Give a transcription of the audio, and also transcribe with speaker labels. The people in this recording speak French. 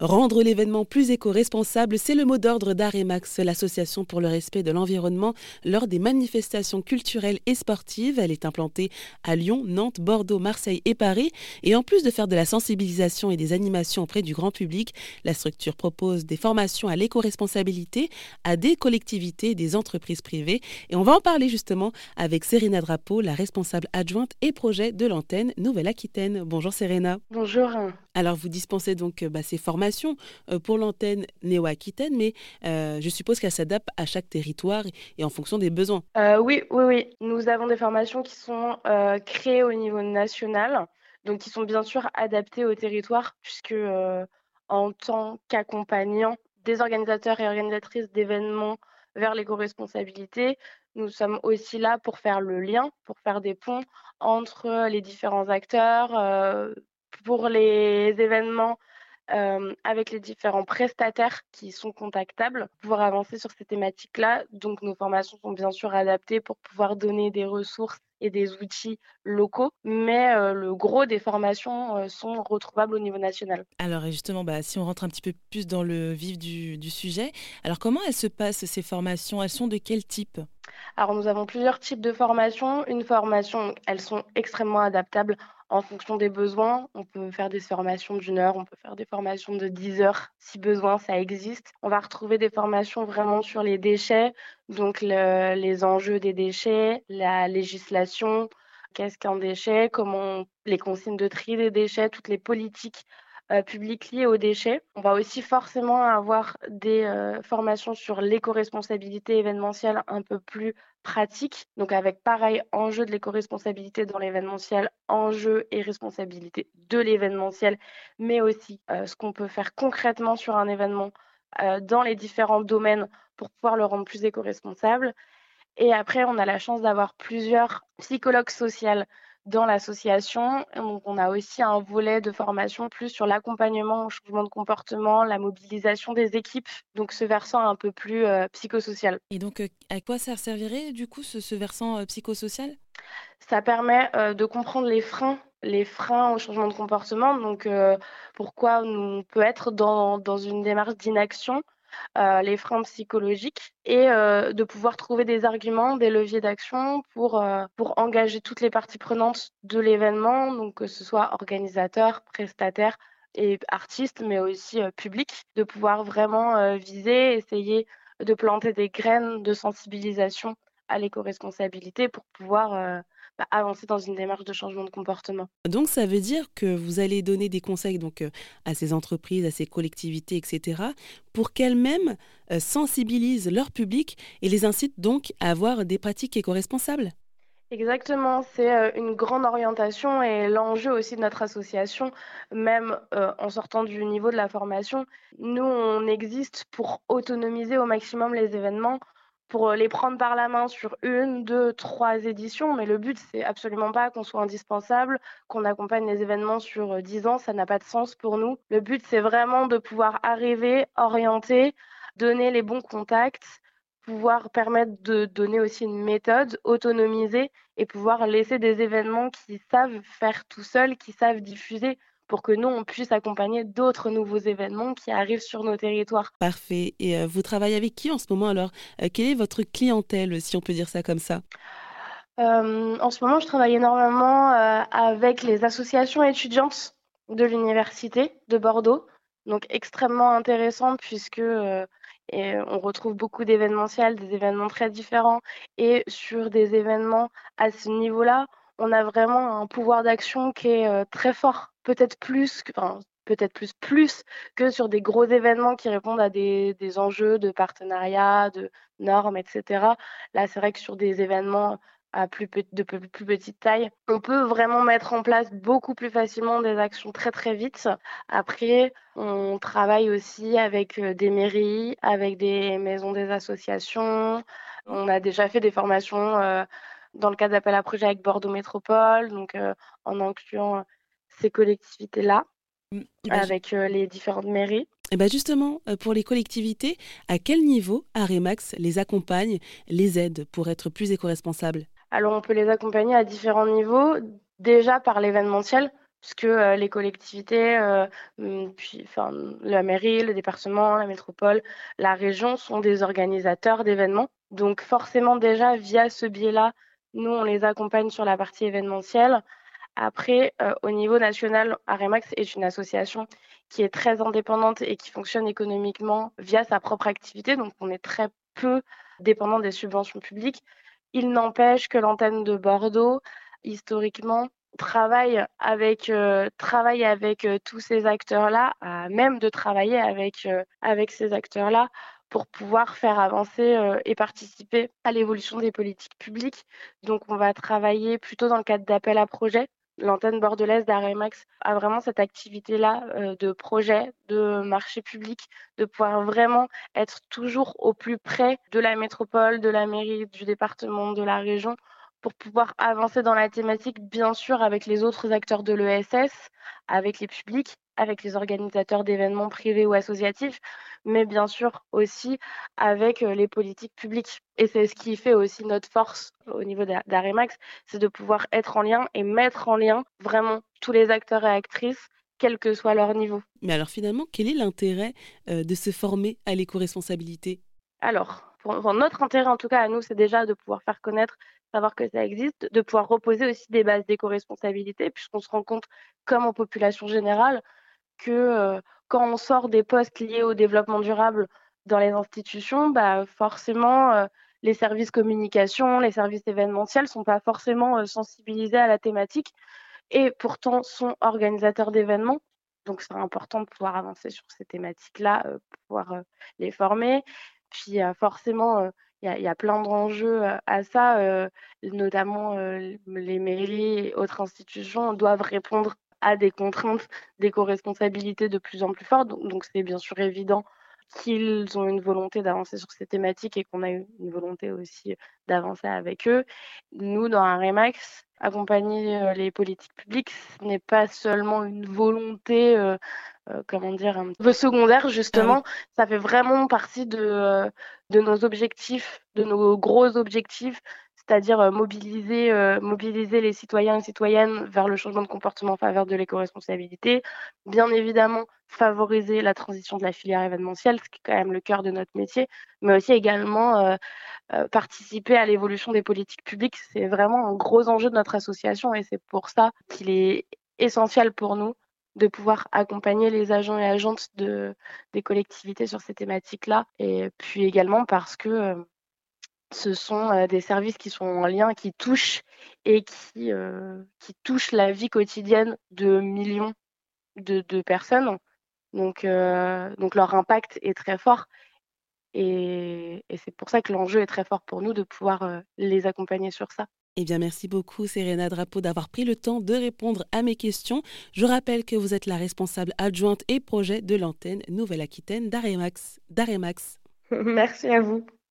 Speaker 1: Rendre l'événement plus éco-responsable, c'est le mot d'ordre d'Aremax, l'association pour le respect de l'environnement, lors des manifestations culturelles et sportives. Elle est implantée à Lyon, Nantes, Bordeaux, Marseille et Paris. Et en plus de faire de la sensibilisation et des animations auprès du grand public, la structure propose des formations à l'éco-responsabilité à des collectivités et des entreprises privées. Et on va en parler justement avec Serena Drapeau, la responsable adjointe et projet de l'antenne Nouvelle-Aquitaine. Bonjour Serena.
Speaker 2: Bonjour.
Speaker 1: Alors vous dispensez donc bah, ces formations euh, pour l'antenne néo-aquitaine, mais euh, je suppose qu'elle s'adapte à chaque territoire et en fonction des besoins.
Speaker 2: Euh, oui, oui, oui. Nous avons des formations qui sont créées au niveau national, donc qui sont bien sûr adaptées au territoire, puisque en tant qu'accompagnant des organisateurs et organisatrices d'événements vers l'éco-responsabilité, nous sommes aussi là pour faire le lien, pour faire des ponts entre les différents acteurs, pour les événements avec les différents prestataires qui sont contactables pour pouvoir avancer sur ces thématiques-là. Donc nos formations sont bien sûr adaptées pour pouvoir donner des ressources et des outils locaux, mais le gros des formations sont retrouvables au niveau national.
Speaker 1: Alors justement, bah, si on rentre un petit peu plus dans le vif du, du sujet, alors comment elles se passent ces formations? Elles sont de quel type?
Speaker 2: Alors nous avons plusieurs types de formations. Une formation, elles sont extrêmement adaptables en fonction des besoins. On peut faire des formations d'une heure, on peut faire des formations de 10 heures si besoin, ça existe. On va retrouver des formations vraiment sur les déchets, donc les enjeux des déchets, la législation, qu'est-ce qu'un déchet, comment les consignes de tri des déchets, toutes les politiques publiques liées aux déchets. On va aussi forcément avoir des euh, formations sur l'éco-responsabilité événementielle un peu plus pratiques, donc avec pareil enjeu de l'éco-responsabilité dans l'événementiel, enjeu et responsabilité de l'événementiel, mais aussi euh, ce qu'on peut faire concrètement sur un événement dans les différents domaines pour pouvoir le rendre plus éco-responsable. Et après, on a la chance d'avoir plusieurs psychologues sociaux dans l'association. Donc, on a aussi un volet de formation plus sur l'accompagnement au changement de comportement, la mobilisation des équipes, donc ce versant un peu plus euh, psychosocial.
Speaker 1: Et donc, euh, à quoi ça servirait du coup ce, versant euh, psychosocial?
Speaker 2: Ça permet de comprendre les freins les freins au changement de comportement, donc pourquoi on peut être dans, dans une démarche d'inaction les freins psychologiques et euh, de pouvoir trouver des arguments, des leviers d'action pour, euh, pour engager toutes les parties prenantes de l'événement, donc que ce soit organisateurs, prestataires et artistes, mais aussi public, de pouvoir vraiment viser, essayer de planter des graines de sensibilisation à l'éco-responsabilité pour pouvoir bah, avancer dans une démarche de changement de comportement.
Speaker 1: Donc ça veut dire que vous allez donner des conseils donc euh, à ces entreprises, à ces collectivités, etc., pour qu'elles-mêmes euh, sensibilisent leur public et les incitent donc à avoir des pratiques éco-responsables.
Speaker 2: Exactement, c'est euh, une grande orientation et l'enjeu aussi de notre association, même en sortant du niveau de la formation, nous, on existe pour autonomiser au maximum les événements, pour les prendre par la main sur une, deux, trois éditions. Mais le but, c'est absolument pas qu'on soit indispensable, qu'on accompagne les événements sur dix ans. Ça n'a pas de sens pour nous. Le but, c'est vraiment de pouvoir arriver, orienter, donner les bons contacts, pouvoir permettre de donner aussi une méthode, autonomiser et pouvoir laisser des événements qui savent faire tout seuls, qui savent diffuser pour que nous, on puisse accompagner d'autres nouveaux événements qui arrivent sur nos territoires.
Speaker 1: Parfait. Et euh, vous travaillez avec qui en ce moment alors? Euh, Quelle est votre clientèle, si on peut dire ça comme ça?
Speaker 2: Euh, En ce moment, je travaille énormément avec les associations étudiantes de l'Université de Bordeaux. Donc extrêmement intéressant puisque et on retrouve beaucoup d'événementiels, des événements très différents. Et sur des événements à ce niveau-là, on a vraiment un pouvoir d'action qui est très fort peut-être plus que, peut-être plus plus que sur des gros événements qui répondent à des, des enjeux de partenariat, de normes, etc. Là, c'est vrai que sur des événements à plus, de plus, petite taille, on peut vraiment mettre en place beaucoup plus facilement des actions très très vite. Après, on travaille aussi avec euh, des mairies, avec des maisons des associations. On a déjà fait des formations euh, dans le cadre d'appel à projet avec Bordeaux Métropole, donc euh, en incluant ces collectivités-là, mmh, avec euh, les différentes mairies.
Speaker 1: Et ben justement, euh, pour les collectivités, à quel niveau Aremax les accompagne, les aide pour être plus éco-responsables?
Speaker 2: Alors, on peut les accompagner à différents niveaux. Déjà par l'événementiel, puisque les collectivités, mmh, puis, enfin, la mairie, le département, la métropole, la région sont des organisateurs d'événements. Donc forcément déjà via ce biais-là, nous on les accompagne sur la partie événementielle. Après, au niveau national, Aremax est une association qui est très indépendante et qui fonctionne économiquement via sa propre activité. Donc on est très peu dépendant des subventions publiques. Il n'empêche que l'antenne de Bordeaux, historiquement, travaille avec, euh, euh, tous ces acteurs-là, même de travailler euh, avec ces acteurs-là pour pouvoir faire avancer et participer à l'évolution des politiques publiques. Donc, on va travailler plutôt dans le cadre d'appels à projets. L'antenne bordelaise d'Aremax a vraiment cette activité-là de projet, de marché public, de pouvoir vraiment être toujours au plus près de la métropole, de la mairie, du département, de la région pour pouvoir avancer dans la thématique, bien sûr, avec les autres acteurs de l'ESS, avec les publics, avec les organisateurs d'événements privés ou associatifs, mais bien sûr aussi avec euh, les politiques publiques. Et c'est ce qui fait aussi notre force au niveau d'Aremax, c'est de pouvoir être en lien et mettre en lien vraiment tous les acteurs et actrices quel que soit leur niveau.
Speaker 1: Mais alors finalement, quel est l'intérêt euh, de se former à l'éco-responsabilité?
Speaker 2: Alors, pour, notre intérêt en tout cas à nous, c'est déjà de pouvoir faire connaître savoir que ça existe, de pouvoir reposer aussi des bases d'éco-responsabilité, puisqu'on se rend compte, comme en population générale, que quand on sort des postes liés au développement durable dans les institutions, bah, forcément, les services communication, les services événementiels ne sont pas forcément sensibilisés à la thématique et pourtant sont organisateurs d'événements. Donc, c'est important de pouvoir avancer sur ces thématiques-là, pouvoir les former. Puis, forcément, il y, a plein d'enjeux à ça, notamment les mairies et autres institutions doivent répondre à des contraintes d'éco-responsabilité de plus en plus fortes. Donc, c'est bien sûr évident qu'ils ont une volonté d'avancer sur ces thématiques et qu'on a une volonté aussi d'avancer avec eux. Nous, dans un Remax, accompagner les politiques publiques, ce n'est pas seulement une volonté euh, comment dire, un peu secondaire, justement. Ah ça fait vraiment partie de, euh, de nos objectifs, de nos gros objectifs, c'est-à-dire euh, mobiliser, mobiliser les citoyens et citoyennes vers le changement de comportement en faveur de l'éco-responsabilité. Bien évidemment, favoriser la transition de la filière événementielle, ce qui est quand même le cœur de notre métier, mais aussi également participer à l'évolution des politiques publiques. C'est vraiment un gros enjeu de notre association et c'est pour ça qu'il est essentiel pour nous de pouvoir accompagner les agents et agentes de, des collectivités sur ces thématiques-là. Et puis également parce que euh, ce sont euh, des services qui sont en lien, qui touchent et qui, euh, qui touchent la vie quotidienne de millions de, de personnes. Donc, donc leur impact est très fort. Et, et c'est pour ça que l'enjeu est très fort pour nous de pouvoir les accompagner sur ça.
Speaker 1: Eh bien, merci beaucoup, Serena Drapeau, d'avoir pris le temps de répondre à mes questions. Je rappelle que vous êtes la responsable adjointe et projet de l'antenne Nouvelle-Aquitaine d'Aremax.
Speaker 2: Merci à vous.